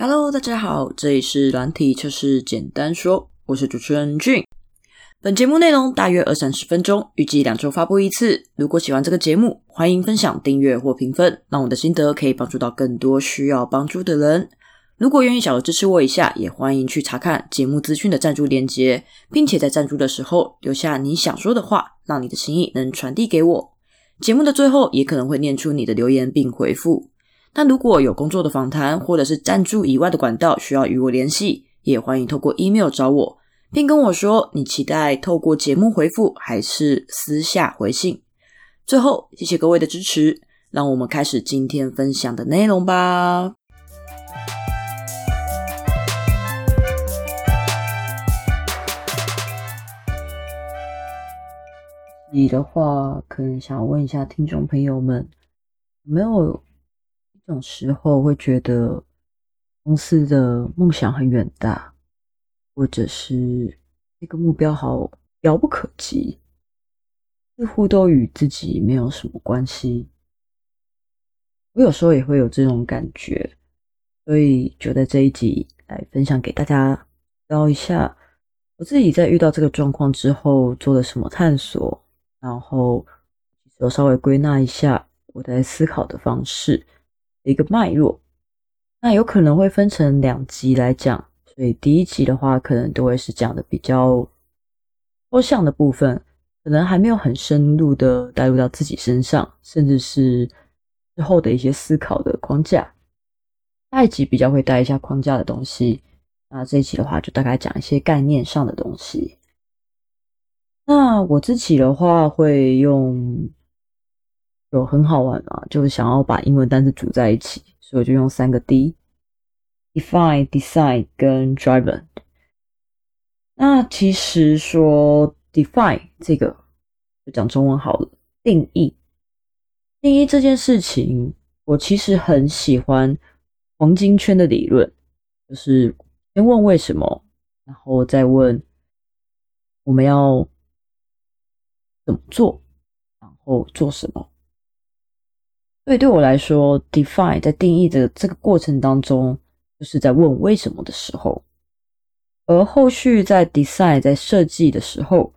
Hello，大家好，这里是软体测试简单说，我是主持人俊。本节目内容大约二三十分钟，预计两周发布一次。如果喜欢这个节目，欢迎分享、订阅或评分，让我的心得可以帮助到更多需要帮助的人。如果愿意小额支持我一下，也欢迎去查看节目资讯的赞助链接，并且在赞助的时候留下你想说的话，让你的心意能传递给我。节目的最后也可能会念出你的留言并回复。那如果有工作的访谈或者是赞助以外的管道需要与我联系，也欢迎透过 email 找我，并跟我说你期待透过节目回复还是私下回信。最后，谢谢各位的支持，让我们开始今天分享的内容吧。你的话，可能想问一下听众朋友们，没有一种时候会觉得公司的梦想很远大，或者是那个目标好遥不可及，似乎都与自己没有什么关系？我有时候也会有这种感觉，所以就在这一集来分享给大家，聊一下我自己在遇到这个状况之后做了什么探索。然后，我稍微归纳一下我在思考的方式一个脉络。那有可能会分成两集来讲，所以第一集的话，可能都会是讲的比较抽象的部分，可能还没有很深入的带入到自己身上，甚至是之后的一些思考的框架。下一集比较会带一下框架的东西，那这一集的话，就大概讲一些概念上的东西。那我自己的话会用，有很好玩啊，就是想要把英文单词组在一起，所以我就用三个 D：define、decide 跟 driven。那其实说 define 这个，就讲中文好了，定义。定义这件事情，我其实很喜欢黄金圈的理论，就是先问为什么，然后再问我们要。怎么做，然后做什么？所以对我来说，define 在定义的这个过程当中，就是在问为什么的时候；而后续在 design 在设计的时候，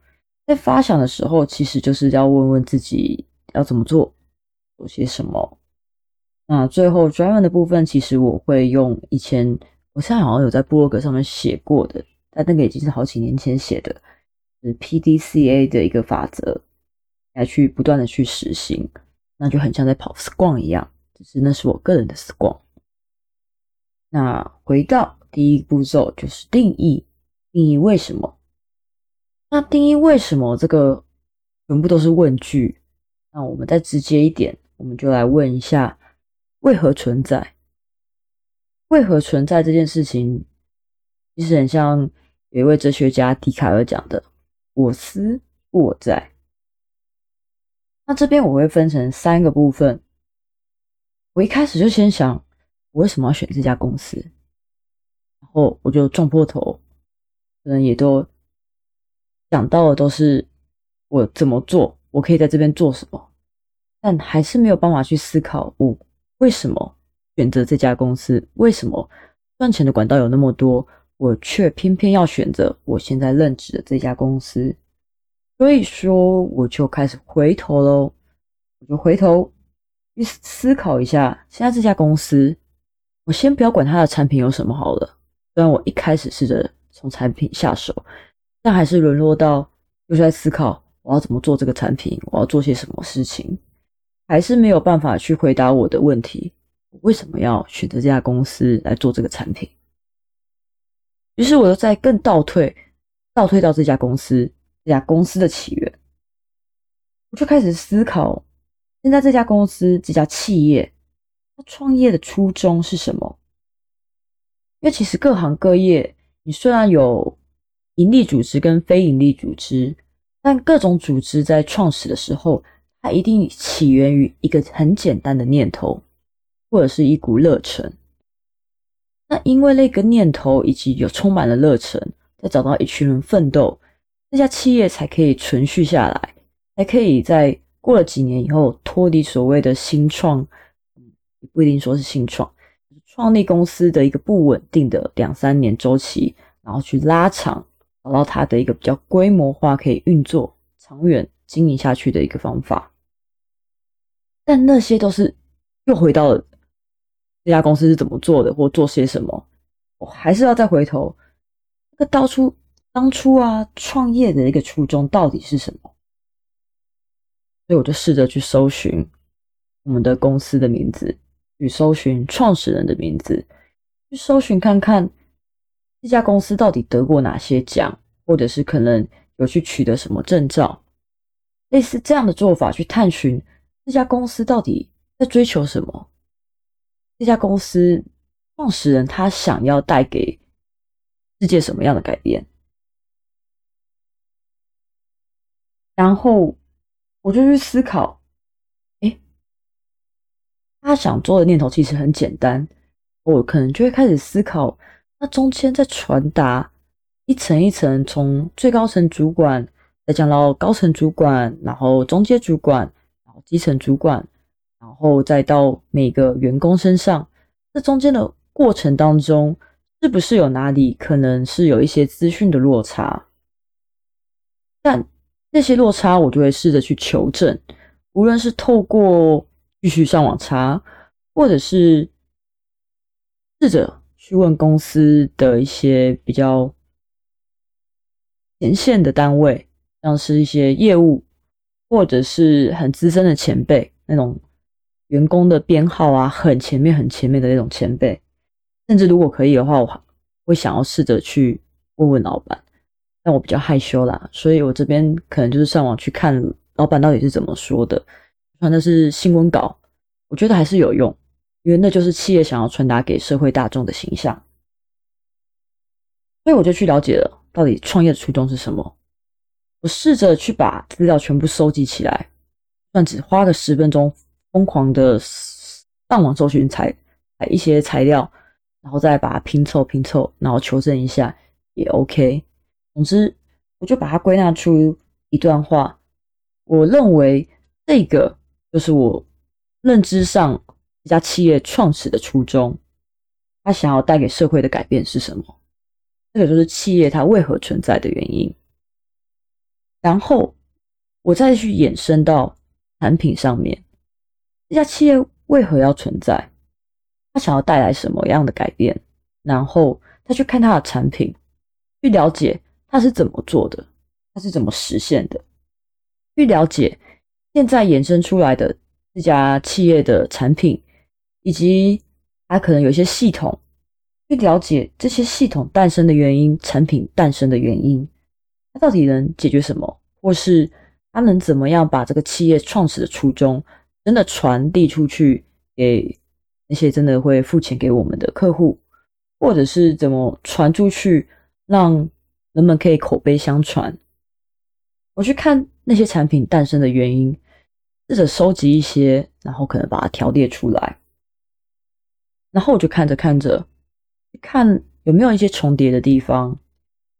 在发想的时候，其实就是要问问自己要怎么做，做些什么。那最后 driven 的部分，其实我会用以前我现在好像有在博客上面写过的，但那个已经是好几年前写的。是 PDCA 的一个法则来去不断的去实行，那就很像在跑 Scrum 一样，只是那是我个人的 Scrum。那回到第一步骤就是定义，定义为什么？那定义为什么这个全部都是问句？那我们再直接一点，我们就来问一下为何存在？为何存在这件事情，其实很像有一位哲学家笛卡尔讲的。我思我在。那这边我会分成三个部分。我一开始就先想，我为什么要选这家公司？然后我就撞破头，可能也都想到的都是我怎么做，我可以在这边做什么，但还是没有办法去思考我为什么选择这家公司，为什么赚钱的管道有那么多。我却偏偏要选择我现在任职的这家公司，所以说我就开始回头喽，我就回头去思考一下，现在这家公司，我先不要管它的产品有什么好了。虽然我一开始试着从产品下手，但还是沦落到又在思考我要怎么做这个产品，我要做些什么事情，还是没有办法去回答我的问题：我为什么要选择这家公司来做这个产品？于是我又在更倒退，倒退到这家公司，这家公司的起源，我就开始思考，现在这家公司这家企业，它创业的初衷是什么？因为其实各行各业，你虽然有盈利组织跟非盈利组织，但各种组织在创始的时候，它一定起源于一个很简单的念头，或者是一股热忱。那因为那个念头以及有充满了热忱，再找到一群人奋斗，这家企业才可以存续下来，才可以在过了几年以后脱离所谓的新创，也不一定说是新创，创立公司的一个不稳定的两三年周期，然后去拉长，找到它的一个比较规模化、可以运作、长远经营下去的一个方法。但那些都是又回到了这家公司是怎么做的，或做些什么，我还是要再回头，那个当初当初啊创业的一个初衷到底是什么？所以我就试着去搜寻我们的公司的名字。去搜寻创始人的名字，去搜寻看看这家公司到底得过哪些奖，或者是可能有去取得什么证照，类似这样的做法去探寻这家公司到底在追求什么，这家公司创始人他想要带给世界什么样的改变，然后我就去思考。他想做的念头其实很简单，我可能就会开始思考，那中间在传达一层一层，从最高层主管再讲到高层主管，然后中阶主管，然后基层主管，然后再到每个员工身上，这中间的过程当中，是不是有哪里可能是有一些资讯的落差？但那些落差，我就会试着去求证，无论是透过。继续上网查，或者是试着去问公司的一些比较前线的单位，像是一些业务，或者是很资深的前辈，那种员工的编号啊，很前面、很前面的那种前辈，甚至如果可以的话，我会想要试着去问问老板，但我比较害羞啦，所以我这边可能就是上网去看老板到底是怎么说的。传的是新闻稿，我觉得还是有用，因为那就是企业想要传达给社会大众的形象。所以我就去了解了，到底创业的初衷是什么。我试着去把资料全部收集起来，算只花个十分钟，疯狂的上网搜寻材一些材料，然后再把它拼凑拼凑，然后求证一下也 OK。总之，我就把它归纳出一段话，我认为这个。就是我认知上一家企业创始的初衷，他想要带给社会的改变是什么？这个就是企业它为何存在的原因。然后我再去延伸到产品上面，这家企业为何要存在？他想要带来什么样的改变？然后再去看他的产品，去了解他是怎么做的，他是怎么实现的，去了解。现在衍生出来的这家企业的产品，以及它可能有一些系统，去了解这些系统诞生的原因、产品诞生的原因，它到底能解决什么，或是它能怎么样把这个企业创始的初衷真的传递出去给那些真的会付钱给我们的客户，或者是怎么传出去，让人们可以口碑相传。我去看那些产品诞生的原因，试着收集一些，然后可能把它条列出来，然后我就看着看着，看有没有一些重叠的地方，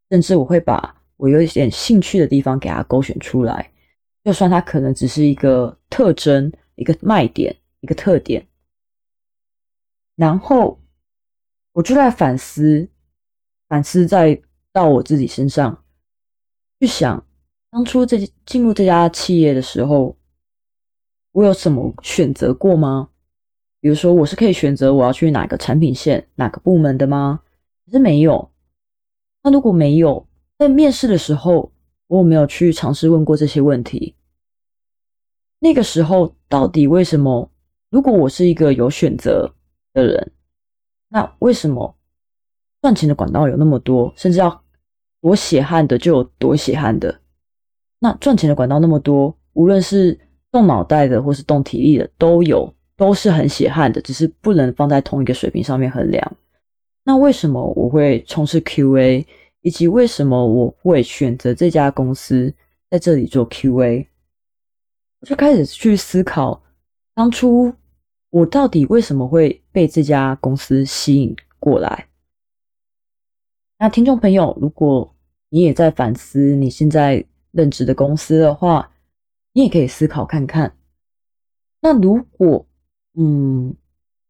甚至我会把我有一点兴趣的地方给它勾选出来，就算它可能只是一个特征、一个卖点、一个特点，然后我就在反思，反思在到我自己身上去想。当初这进入这家企业的时候，我有什么选择过吗？比如说，我是可以选择我要去哪个产品线、哪个部门的吗？可是没有。那如果没有，在面试的时候，我有没有去尝试问过这些问题？那个时候，到底为什么？如果我是一个有选择的人，那为什么赚钱的管道有那么多，甚至要多血汗的就有多血汗的？那赚钱的管道那么多，无论是动脑袋的或是动体力的都有，都是很血汗的，只是不能放在同一个水平上面衡量。那为什么我会从事 QA，以及为什么我会选择这家公司在这里做 QA？我就开始去思考，当初我到底为什么会被这家公司吸引过来？那听众朋友，如果你也在反思你现在。任职的公司的话，你也可以思考看看。那如果，嗯，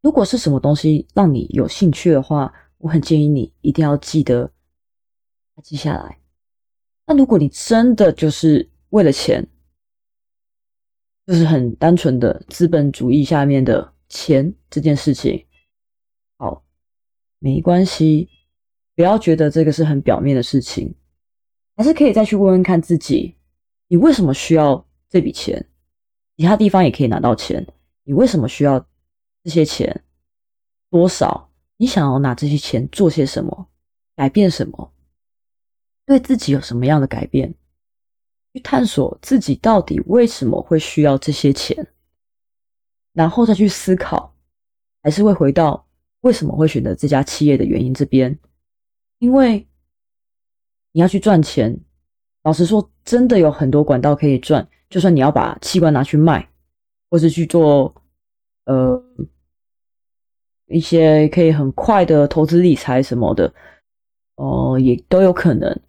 如果是什么东西让你有兴趣的话，我很建议你一定要记得记下来。那如果你真的就是为了钱，就是很单纯的资本主义下面的钱这件事情，好，没关系，不要觉得这个是很表面的事情，还是可以再去问问看自己，你为什么需要这笔钱？其他地方也可以拿到钱，你为什么需要这些钱？多少？你想要拿这些钱做些什么？改变什么？对自己有什么样的改变？去探索自己到底为什么会需要这些钱，然后再去思考，还是会回到为什么会选择这家企业的原因这边。因为你要去赚钱，老实说，真的有很多管道可以赚。就算你要把器官拿去卖，或是去做呃一些可以很快的投资理财什么的，哦，也都有可能。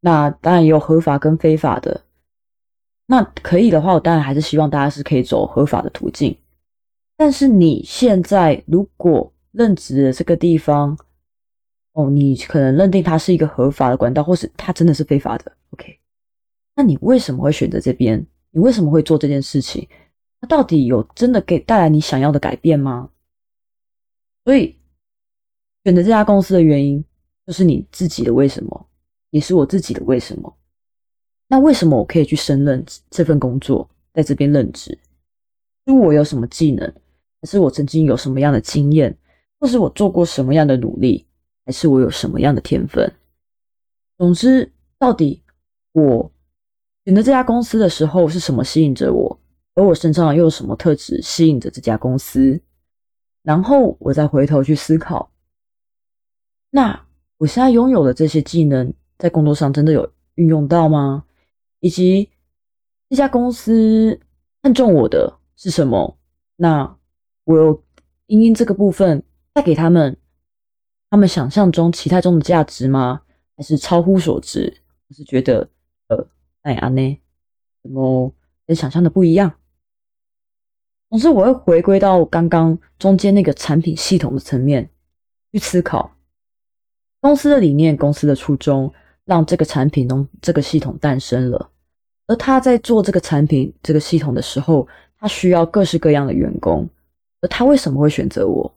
那当然也有合法跟非法的。那可以的话，我当然还是希望大家是可以走合法的途径。但是你现在如果任职的这个地方，哦，你可能认定它是一个合法的管道，或是它真的是非法的。OK，那你为什么会选择这边？你为什么会做这件事情？它到底有真的给带来你想要的改变吗？所以选择这家公司的原因，就是你自己的为什么。也是我自己的为什么？那为什么我可以去胜任这份工作，在这边任职？是我有什么技能，还是我曾经有什么样的经验，或是我做过什么样的努力，还是我有什么样的天分？总之，到底我选择这家公司的时候是什么吸引着我，而我身上又有什么特质吸引着这家公司？然后我再回头去思考，那我现在拥有的这些技能。在工作上真的有运用到吗？以及这家公司看中我的是什么？那我有因因这个部分带给他们他们想象中期待中的价值吗？还是超乎所值？我是觉得呃，哎呀呢，怎么跟想象的不一样？总之，我会回归到刚刚中间那个产品系统的层面去思考公司的理念、公司的初衷。让这个产品中这个系统诞生了，而他在做这个产品这个系统的时候，他需要各式各样的员工，而他为什么会选择我？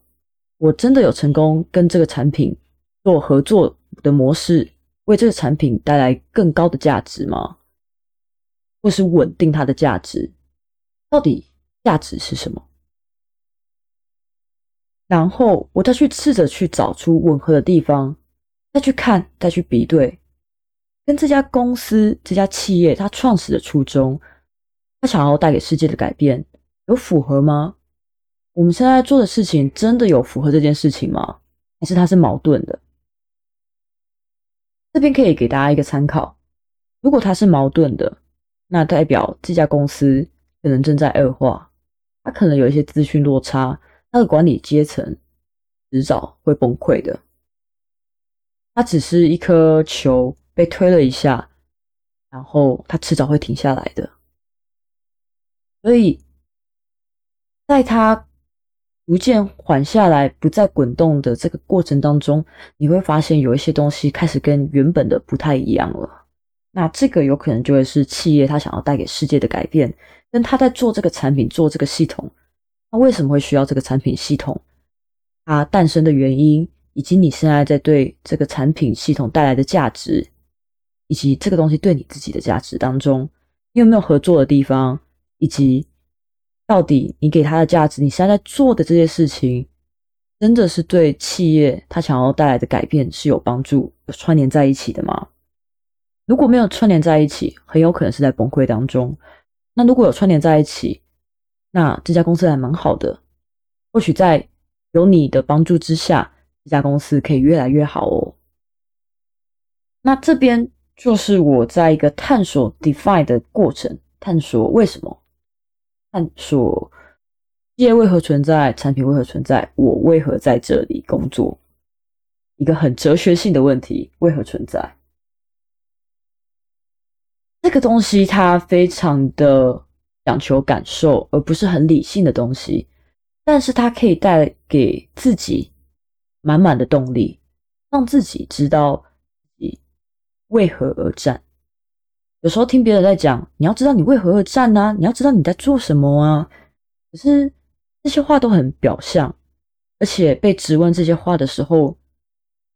我真的有成功跟这个产品做合作的模式，为这个产品带来更高的价值吗？或是稳定它的价值？到底价值是什么？然后我再去试着去找出吻合的地方，再去看，再去比对。跟这家公司、这家企业，它创始的初衷，它想要带给世界的改变，有符合吗？我们现在做的事情真的有符合这件事情吗？还是它是矛盾的？这边可以给大家一个参考：如果它是矛盾的，那代表这家公司可能正在恶化，它可能有一些资讯落差，它的管理阶层迟早会崩溃的。它只是一颗球。被推了一下，然后它迟早会停下来的。所以，在它逐渐缓下来、不再滚动的这个过程当中，你会发现有一些东西开始跟原本的不太一样了。那这个有可能就会是企业它想要带给世界的改变，跟他在做这个产品、做这个系统，他为什么会需要这个产品系统？它诞生的原因，以及你现在在对这个产品系统带来的价值。以及这个东西对你自己的价值当中，你有没有合作的地方？以及到底你给他的价值，你现在在做的这些事情，真的是对企业他想要带来的改变是有帮助、有串联在一起的吗？如果没有串联在一起，很有可能是在崩溃当中。那如果有串联在一起，那这家公司还蛮好的，或许在有你的帮助之下，这家公司可以越来越好哦。那这边。就是我在一个探索 define 的过程，探索为什么，探索企业为何存在，产品为何存在，我为何在这里工作，一个很哲学性的问题，为何存在？这个东西它非常的讲求感受，而不是很理性的东西。但是它可以带给自己满满的动力，让自己知道你为何而战。有时候听别人在讲，你要知道你为何而战呢？你要知道你在做什么啊？可是这些话都很表象，而且被质问这些话的时候，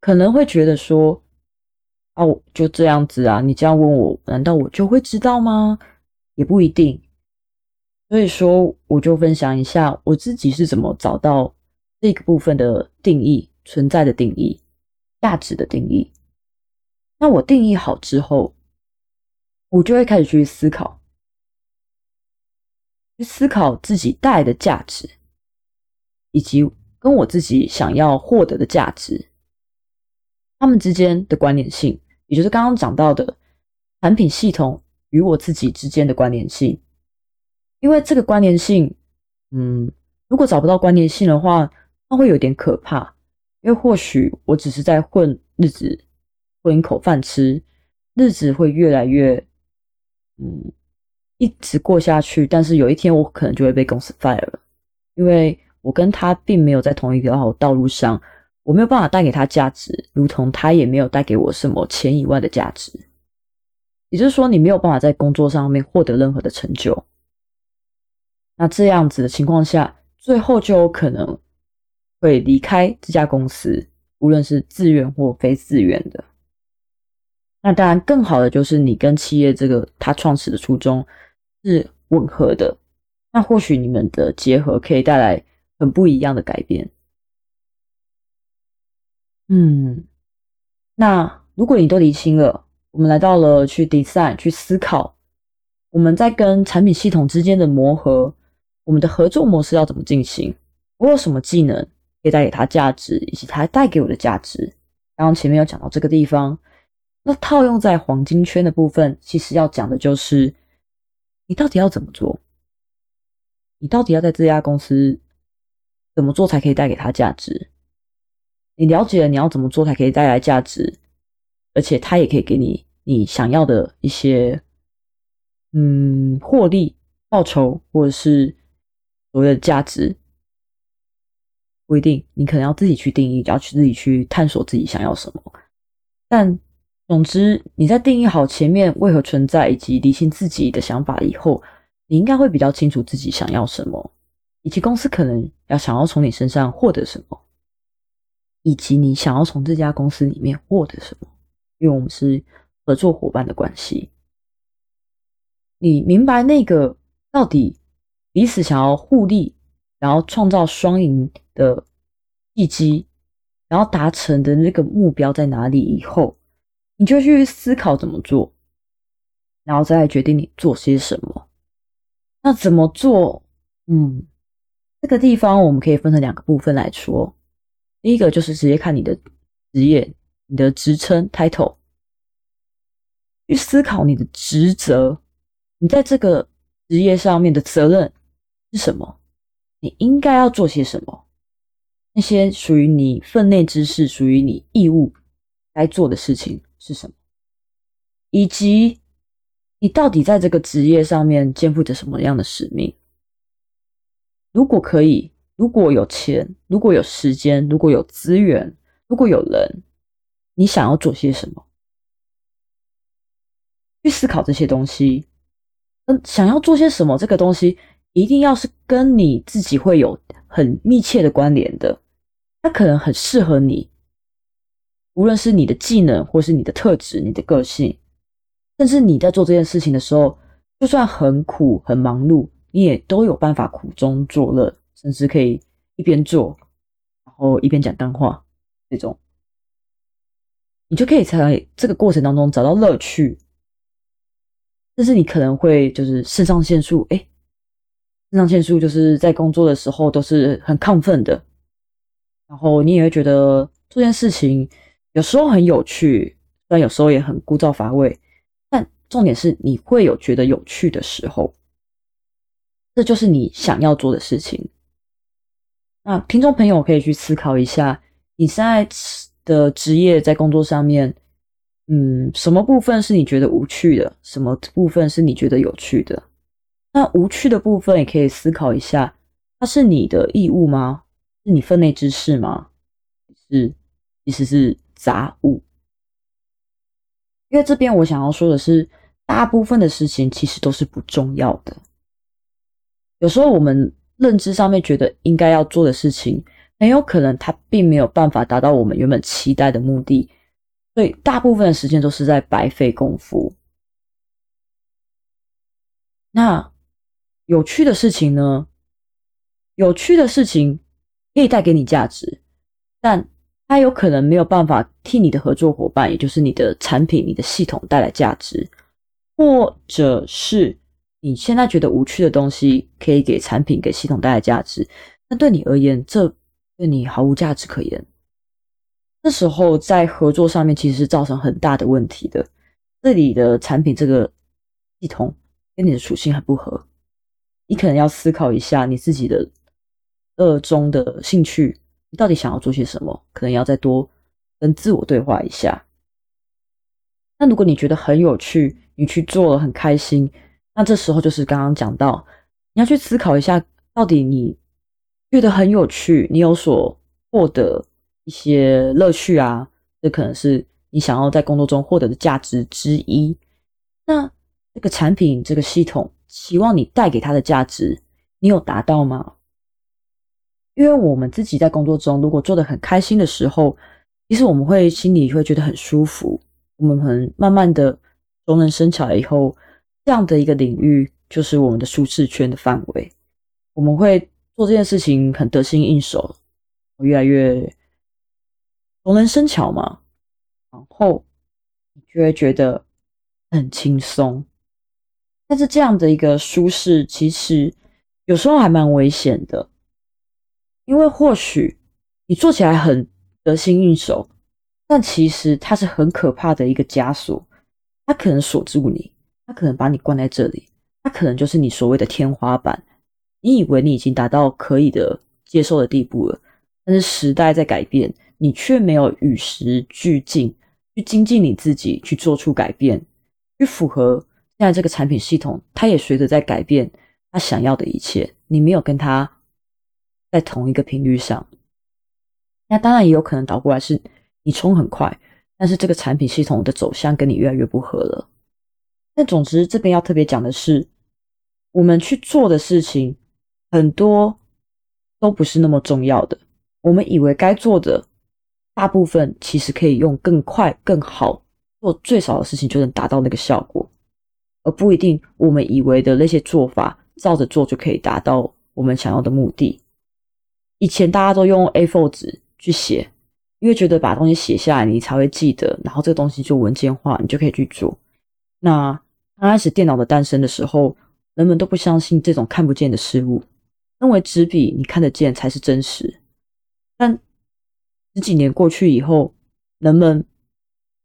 可能会觉得说：“哦，就这样子啊，你这样问我，难道我就会知道吗？”也不一定。所以说，我就分享一下我自己是怎么找到这个部分的定义、存在的定义、价值的定义。那我定义好之后。我就会开始去思考，去思考自己带来的价值，以及跟我自己想要获得的价值，他们之间的关联性，也就是刚刚讲到的产品系统与我自己之间的关联性。因为这个关联性，嗯，如果找不到关联性的话，那会有点可怕。因为或许我只是在混日子，混一口饭吃，日子会越来越。嗯，一直过下去，但是有一天我可能就会被公司 fire 了，因为我跟他并没有在同一条道路上，我没有办法带给他价值，如同他也没有带给我什么钱以外的价值。也就是说，你没有办法在工作上面获得任何的成就。那这样子的情况下，最后就有可能会离开这家公司，无论是自愿或非自愿的。那当然，更好的就是你跟企业这个他创始的初衷是吻合的，那或许你们的结合可以带来很不一样的改变。嗯，那如果你都理清了，我们来到了去 design 去思考，我们在跟产品系统之间的磨合，我们的合作模式要怎么进行？我有什么技能可以带给他价值，以及他带给我的价值？刚刚前面有讲到这个地方。那套用在黄金圈的部分，其实要讲的就是，你到底要怎么做？你到底要在这家公司怎么做才可以带给他价值？你了解了你要怎么做才可以带来价值，而且他也可以给你你想要的一些，嗯，获利、报酬或者是所谓的价值，不一定，你可能要自己去定义，要去自己去探索自己想要什么，但。总之，你在定义好前面为何存在以及理清自己的想法以后，你应该会比较清楚自己想要什么，以及公司可能要想要从你身上获得什么，以及你想要从这家公司里面获得什么。因为我们是合作伙伴的关系，你明白那个到底彼此想要互利，然后创造双赢的契机，然后达成的那个目标在哪里以后。你就去思考怎么做，然后再来决定你做些什么。那怎么做？嗯，这个地方我们可以分成两个部分来说。第一个就是直接看你的职业、你的职称 title，去思考你的职责，你在这个职业上面的责任是什么？你应该要做些什么？那些属于你分内之事，属于你义务该做的事情。是什么？以及你到底在这个职业上面肩负着什么样的使命？如果可以，如果有钱，如果有时间，如果有资源，如果有人，你想要做些什么？去思考这些东西。嗯，想要做些什么？这个东西一定要是跟你自己会有很密切的关联的，它可能很适合你。无论是你的技能，或是你的特质、你的个性，甚至你在做这件事情的时候，就算很苦、很忙碌，你也都有办法苦中作乐，甚至可以一边做，然后一边讲干话，这种，你就可以在这个过程当中找到乐趣。但是你可能会就是肾上腺素，哎，肾上腺素就是在工作的时候都是很亢奋的，然后你也会觉得这件事情。有时候很有趣，但有时候也很枯燥乏味。但重点是，你会有觉得有趣的时候，这就是你想要做的事情。那听众朋友可以去思考一下，你现在的职业在工作上面，嗯，什么部分是你觉得无趣的？什么部分是你觉得有趣的？那无趣的部分也可以思考一下，它是你的义务吗？是你分内之事吗？是，其实是杂物。因为这边我想要说的是，大部分的事情其实都是不重要的。有时候我们认知上面觉得应该要做的事情，很有可能它并没有办法达到我们原本期待的目的，所以大部分的时间都是在白费功夫。那有趣的事情呢？有趣的事情可以带给你价值，但它有可能没有办法替你的合作伙伴，也就是你的产品、你的系统带来价值，或者是你现在觉得无趣的东西可以给产品、给系统带来价值，那对你而言，这对你毫无价值可言。这时候在合作上面其实是造成很大的问题的。这里的产品这个系统跟你的属性很不合，你可能要思考一下你自己的。二中的兴趣，你到底想要做些什么？可能要再多跟自我对话一下。那如果你觉得很有趣，你去做了很开心，那这时候就是刚刚讲到，你要去思考一下，到底你觉得很有趣，你有所获得一些乐趣啊，这可能是你想要在工作中获得的价值之一。那这个产品、这个系统，希望你带给它的价值，你有达到吗？因为我们自己在工作中，如果做的很开心的时候，其实我们会心里会觉得很舒服。我们很慢慢的熟能生巧以后，这样的一个领域就是我们的舒适圈的范围。我们会做这件事情很得心应手，越来越熟能生巧嘛。然后你就会觉得很轻松。但是这样的一个舒适，其实有时候还蛮危险的。因为或许你做起来很得心应手，但其实它是很可怕的一个枷锁，它可能锁住你，它可能把你关在这里，它可能就是你所谓的天花板。你以为你已经达到可以的接受的地步了，但是时代在改变，你却没有与时俱进，去精进你自己，去做出改变，去符合现在这个产品系统，它也随着在改变，它想要的一切，你没有跟它。在同一个频率上，那当然也有可能倒过来，是你冲很快，但是这个产品系统的走向跟你越来越不合了。但总之，这边要特别讲的是，我们去做的事情很多都不是那么重要的。我们以为该做的大部分，其实可以用更快、更好做最少的事情就能达到那个效果，而不一定我们以为的那些做法照着做就可以达到我们想要的目的。以前大家都用 A4 纸去写，因为觉得把东西写下来你才会记得，然后这个东西就文件化，你就可以去做。那刚开始电脑的诞生的时候，人们都不相信这种看不见的事物，认为纸笔你看得见才是真实。但十几年过去以后，人们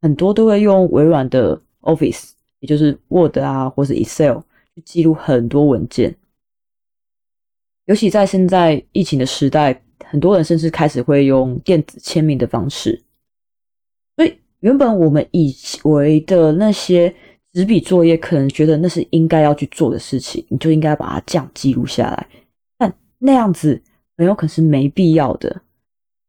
很多都会用微软的 Office，也就是 Word 啊，或是 Excel 去记录很多文件。尤其在现在疫情的时代，很多人甚至开始会用电子签名的方式。所以，原本我们以为的那些纸笔作业，可能觉得那是应该要去做的事情，你就应该把它这样记录下来。但那样子很有可能是没必要的。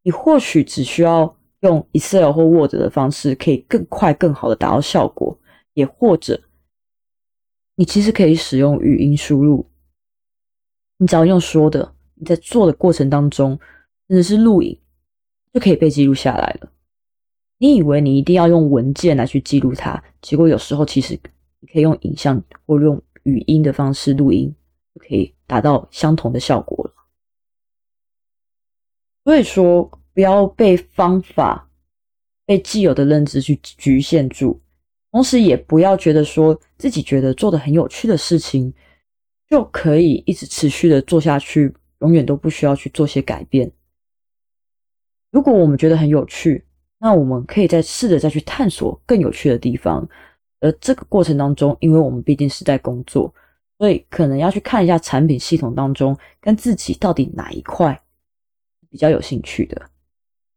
你或许只需要用 Excel 或 Word 的方式，可以更快、更好的达到效果。也或者，你其实可以使用语音输入。你只要用说的，你在做的过程当中，甚至是录影，就可以被记录下来了。你以为你一定要用文件来去记录它，结果有时候其实你可以用影像或用语音的方式录音，就可以达到相同的效果了。所以说，不要被方法、被既有的认知去局限住，同时也不要觉得说自己觉得做的很有趣的事情。就可以一直持续的做下去，永远都不需要去做些改变。如果我们觉得很有趣，那我们可以再试着再去探索更有趣的地方。而这个过程当中，因为我们毕竟是在工作，所以可能要去看一下产品系统当中跟自己到底哪一块比较有兴趣的。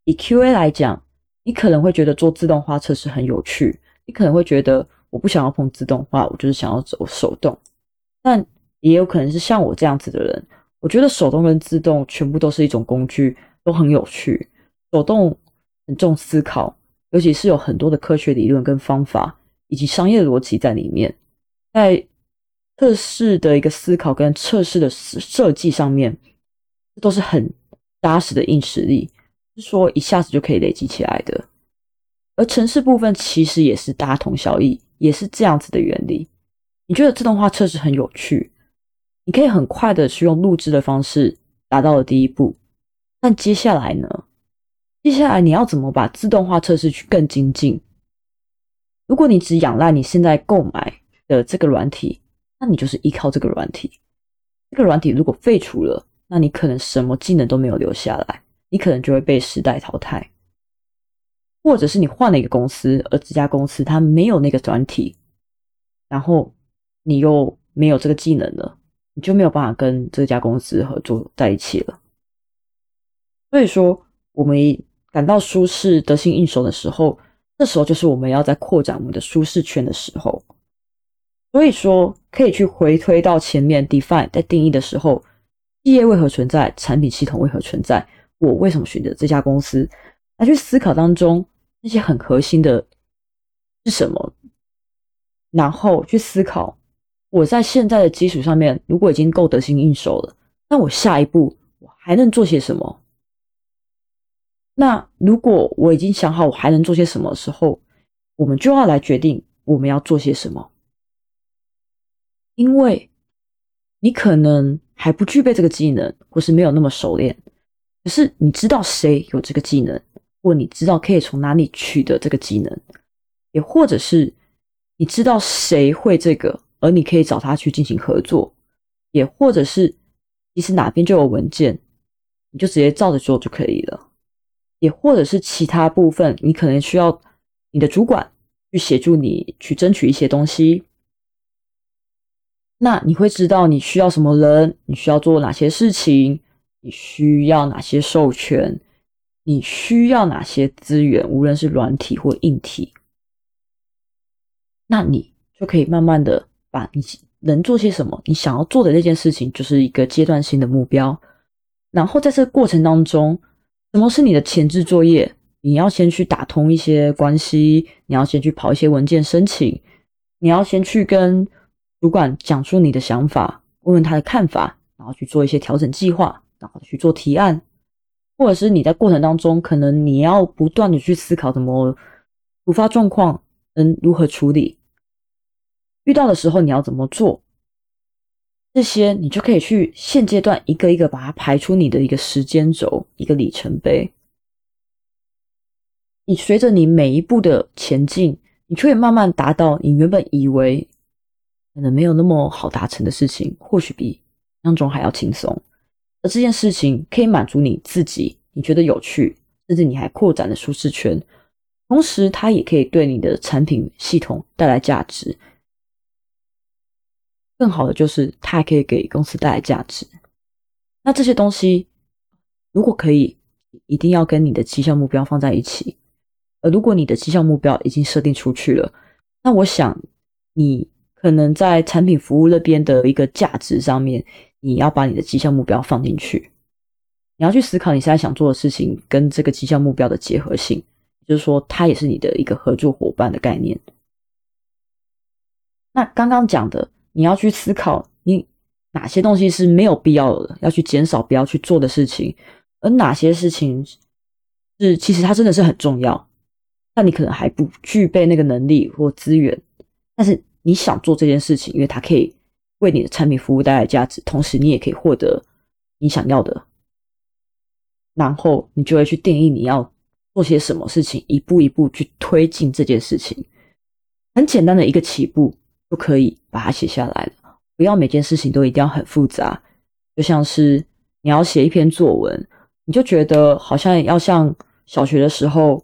以 QA 来讲，你可能会觉得做自动化测试很有趣，你可能会觉得我不想要碰自动化，我就是想要走手动，但。也有可能是像我这样子的人，我觉得手动跟自动全部都是一种工具，都很有趣。手动很重思考，尤其是有很多的科学理论跟方法，以及商业逻辑在里面。在测试的一个思考跟测试的设计上面，这都是很扎实的硬实力，是说一下子就可以累积起来的。而城市部分其实也是大同小异，也是这样子的原理。你觉得自动化测试很有趣，你可以很快的去用录制的方式达到了第一步，但接下来呢？接下来你要怎么把自动化测试去更精进？如果你只仰赖你现在购买的这个软体，那你就是依靠这个软体。这个软体如果废除了，那你可能什么技能都没有留下来，你可能就会被时代淘汰。或者是你换了一个公司，而这家公司它没有那个软体，然后你又没有这个技能了，你就没有办法跟这家公司合作在一起了。所以说，我们。感到舒适、得心应手的时候，这时候就是我们要在扩展我们的舒适圈的时候。所以说，可以去回推到前面 define 在定义的时候，企业为何存在，产品系统为何存在，我为什么选择这家公司，来去思考当中那些很核心的是什么，然后去思考我在现在的基础上面，如果已经够得心应手了，那我下一步我还能做些什么？那如果我已经想好我还能做些什么时候，我们就要来决定我们要做些什么。因为你可能还不具备这个技能，或是没有那么熟练，可是你知道谁有这个技能，或你知道可以从哪里取得这个技能，也或者是你知道谁会这个，而你可以找他去进行合作，也或者是其实哪边就有文件，你就直接照着做就可以了。也或者是其他部分，你可能需要你的主管去协助你去争取一些东西。那你会知道你需要什么人，你需要做哪些事情，你需要哪些授权，你需要哪些资源，无论是软体或硬体。那你就可以慢慢的把你能做些什么，你想要做的那件事情，就是一个阶段性的目标。然后在这个过程当中。什么是你的前置作业？你要先去打通一些关系，你要先去跑一些文件申请，你要先去跟主管讲述你的想法，问问他的看法，然后去做一些调整计划，然后去做提案，或者是你在过程当中，可能你要不断的去思考怎么突发状况能如何处理，遇到的时候你要怎么做。这些你就可以去现阶段一个一个把它排出你的一个时间轴，一个里程碑。你随着你每一步的前进，你就会慢慢达到你原本以为可能没有那么好达成的事情，或许比当中还要轻松。而这件事情可以满足你自己，你觉得有趣，甚至你还扩展了舒适圈，同时它也可以对你的产品系统带来价值。更好的就是，它还可以给公司带来价值。那这些东西，如果可以，一定要跟你的绩效目标放在一起。而如果你的绩效目标已经设定出去了，那我想你可能在产品服务那边的一个价值上面，你要把你的绩效目标放进去。你要去思考你现在想做的事情跟这个绩效目标的结合性，就是说，它也是你的一个合作伙伴的概念。那刚刚讲的。你要去思考，你哪些东西是没有必要的，要去减少不要去做的事情，而哪些事情是其实它真的是很重要，但你可能还不具备那个能力或资源，但是你想做这件事情，因为它可以为你的产品服务带来价值，同时你也可以获得你想要的，然后你就会去定义你要做些什么事情，一步一步去推进这件事情，很简单的一个起步。就可以把它写下来了。不要每件事情都一定要很复杂，就像是你要写一篇作文，你就觉得好像要像小学的时候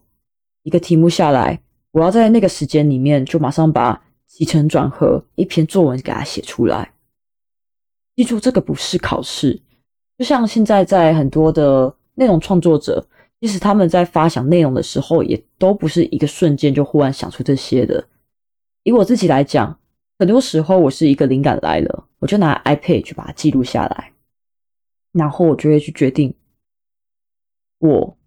一个题目下来，我要在那个时间里面就马上把起承转合一篇作文给它写出来。记住，这个不是考试。就像现在在很多的内容创作者，即使他们在发想内容的时候，也都不是一个瞬间就忽然想出这些的。以我自己来讲。很多时候，我是一个灵感来了，我就拿 iPad 去把它记录下来。然后我就会去决定我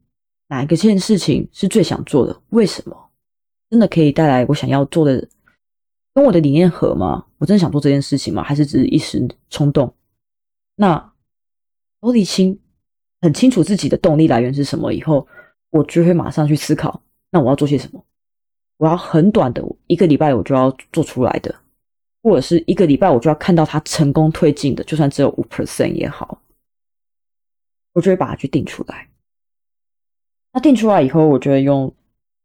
哪一个件事情是最想做的，为什么真的可以带来我想要做的，跟我的理念合吗？我真的想做这件事情吗？还是只是一时冲动？那都理清，很清楚自己的动力来源是什么以后，我就会马上去思考，那我要做些什么？我要很短的一个礼拜，我就要做出来的，或者是一个礼拜我就要看到它成功推进的，就算只有五 percent 也好，我就会把它去定出来。那定出来以后，我就会用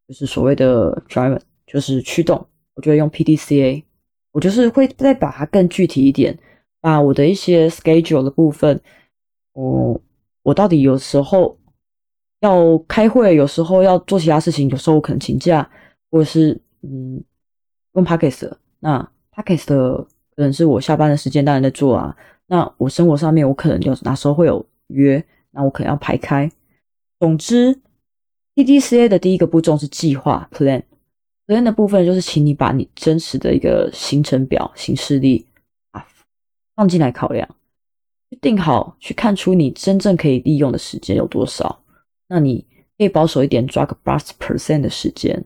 就是所谓的 driver，就是驱动，我就会用 PDCA，我就是会再把它更具体一点。把我的一些 schedule 的部分，我我到底有时候要开会，有时候要做其他事情，有时候我可能请假，或者是嗯用 Podcast，那 Podcast 可能是我下班的时间当然在做啊。那我生活上面我可能就哪时候会有约，那我可能要排开。总之，PDCA 的第一个步骤是计划 plan，plan 的部分就是请你把你真实的一个行程表、行事历。放进来考量，定好去看出你真正可以利用的时间有多少。那你可以保守一点，抓个八十 percent 的时间，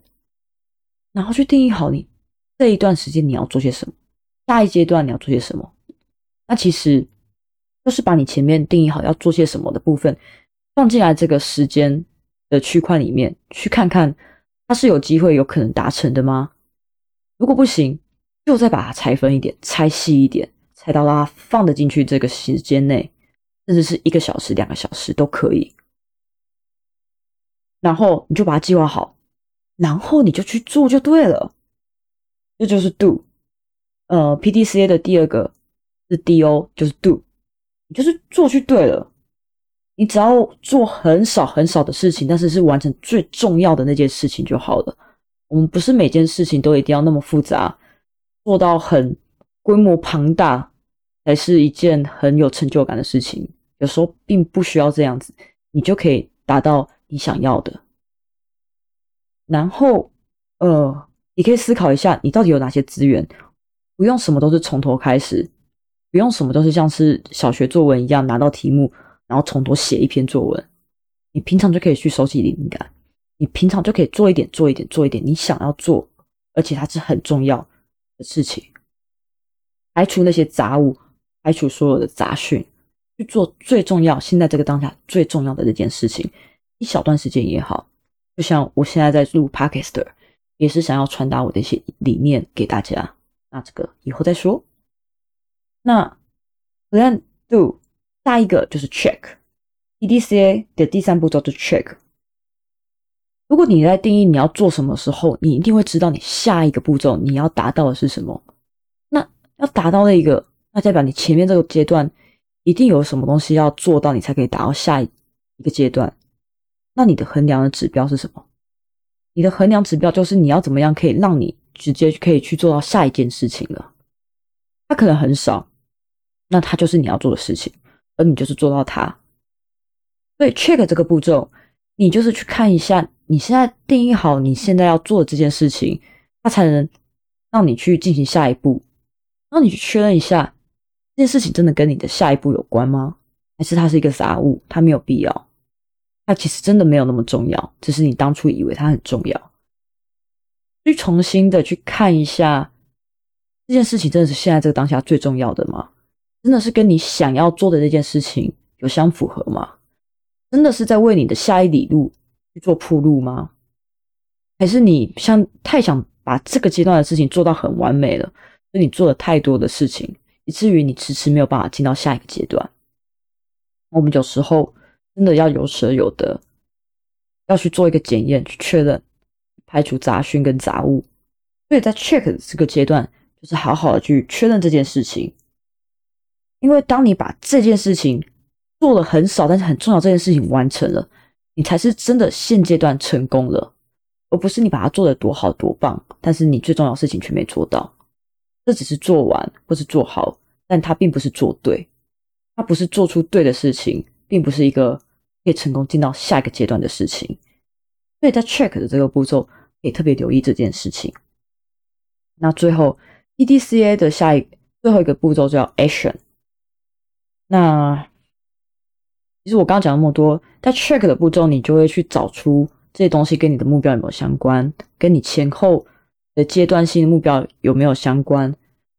然后去定义好你这一段时间你要做些什么，下一阶段你要做些什么。那其实就是把你前面定义好要做些什么的部分放进来这个时间的区块里面，去看看它是有机会有可能达成的吗？如果不行，就再把它拆分一点，拆细一点。拆到它放得进去这个时间内，甚至是一个小时、两个小时都可以。然后你就把它计划好，然后你就去做就对了。这就是 do。呃，PDCA 的第二个是 DO，就是 do，你就是做去对了。你只要做很少很少的事情，但是是完成最重要的那件事情就好了。我们不是每件事情都一定要那么复杂，做到很规模庞大。才是一件很有成就感的事情。有时候并不需要这样子，你就可以达到你想要的。然后，呃，你可以思考一下，你到底有哪些资源？不用什么都是从头开始，不用什么都是像是小学作文一样拿到题目，然后从头写一篇作文。你平常就可以去收集灵感，你平常就可以做一点，做一点，做一点你想要做，而且它是很重要的事情。排除那些杂物。排除所有的杂讯，去做最重要、现在这个当下最重要的这件事情。一小段时间也好，就像我现在在录 Podcast，也是想要传达我的一些理念给大家。那这个以后再说。那 Plan Do 下一个就是 Check，EDCA 的第三步骤是 Check。如果你在定义你要做什么时候，你一定会知道你下一个步骤你要达到的是什么。那要达到那个。那代表你前面这个阶段一定有什么东西要做到，你才可以达到下一个阶段。那你的衡量的指标是什么？你的衡量指标就是你要怎么样可以让你直接可以去做到下一件事情了。它可能很少，那它就是你要做的事情，而你就是做到它。所以 check 这个步骤，你就是去看一下你现在定义好你现在要做的这件事情，它才能让你去进行下一步。然后你去确认一下。这件事情真的跟你的下一步有关吗？还是它是一个杂物？它没有必要，它其实真的没有那么重要，只是你当初以为它很重要。去重新的去看一下，这件事情真的是现在这个当下最重要的吗？真的是跟你想要做的这件事情有相符合吗？真的是在为你的下一里路去做铺路吗？还是你像太想把这个阶段的事情做到很完美了，所以你做了太多的事情？以至于你迟迟没有办法进到下一个阶段。我们有时候真的要有舍有得，要去做一个检验，去确认，排除杂讯跟杂物。所以在 check 这个阶段，就是好好的去确认这件事情。因为当你把这件事情做了很少，但是很重要这件事情完成了，你才是真的现阶段成功了，而不是你把它做的多好多棒，但是你最重要的事情却没做到。这只是做完或是做好，但它并不是做对，它不是做出对的事情，并不是一个可以成功进到下一个阶段的事情。所以在 check 的这个步骤，可以特别留意这件事情。那最后 EDCA 的下一最后一个步骤叫 action。那其实我刚刚讲那么多，在 check 的步骤，你就会去找出这些东西跟你的目标有没有相关，跟你前后的阶段性的目标有没有相关，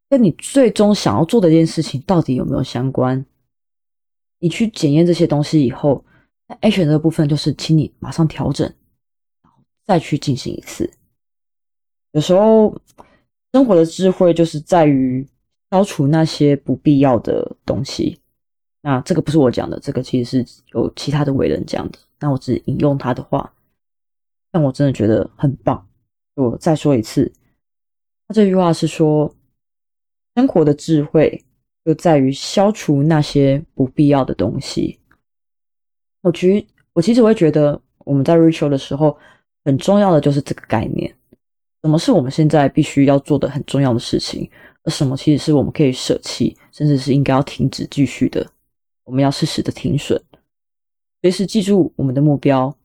跟你最终想要做的一件事情到底有没有相关。你去检验这些东西以后，action 这部分就是请你马上调整，然后再去进行一次。有时候生活的智慧就是在于消除那些不必要的东西。那这个不是我讲的，这个其实是有其他的伟人讲的。那我只引用他的话，但我真的觉得很棒。我再说一次，他这句话是说，生活的智慧。就在于消除那些不必要的东西。我其我其实会觉得，我们在 ritual 的时候，很重要的就是这个概念：什么是我们现在必须要做的很重要的事情，而什么其实是我们可以舍弃，甚至是应该要停止继续的。我们要适时的停损，随时记住我们的目标，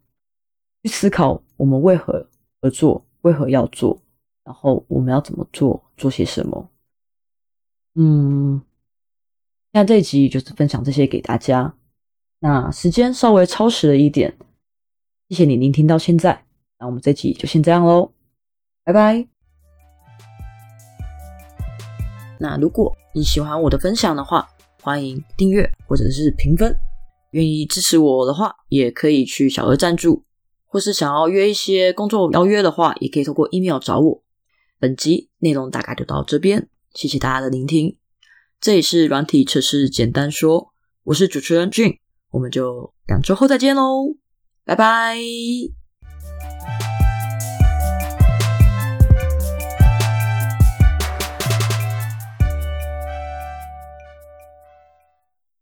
去思考我们为何而做，为何要做，然后我们要怎么做，做些什么。嗯。那这一集就是分享这些给大家。那时间稍微超时了一点，谢谢你聆听到现在。那我们这集就先这样喽，拜拜。那如果你喜欢我的分享的话，欢迎订阅或者是评分。愿意支持我的话，也可以去小额赞助，或是想要约一些工作邀约的话，也可以透过 email 找我。本集内容大概就到这边，谢谢大家的聆听。这里是软体测试简单说，我是主持人 June，我们就两周后再见喽，拜拜。